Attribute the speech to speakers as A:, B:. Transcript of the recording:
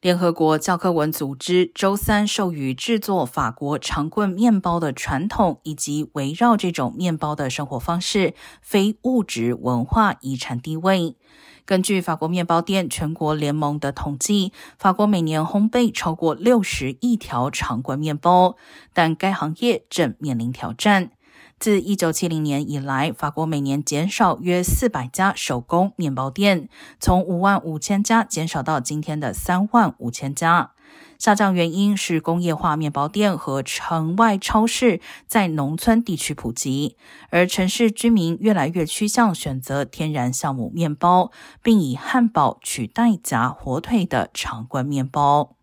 A: 联合国教科文组织周三授予制作法国长棍面包的传统以及围绕这种面包的生活方式非物质文化遗产地位。根据法国面包店全国联盟的统计，法国每年烘焙超过六十亿条长棍面包，但该行业正面临挑战。自一九七零年以来，法国每年减少约四百家手工面包店，从五万五千家减少到今天的三万五千家。下降原因是工业化面包店和城外超市在农村地区普及，而城市居民越来越趋向选择天然酵母面包，并以汉堡取代夹火腿的长棍面包。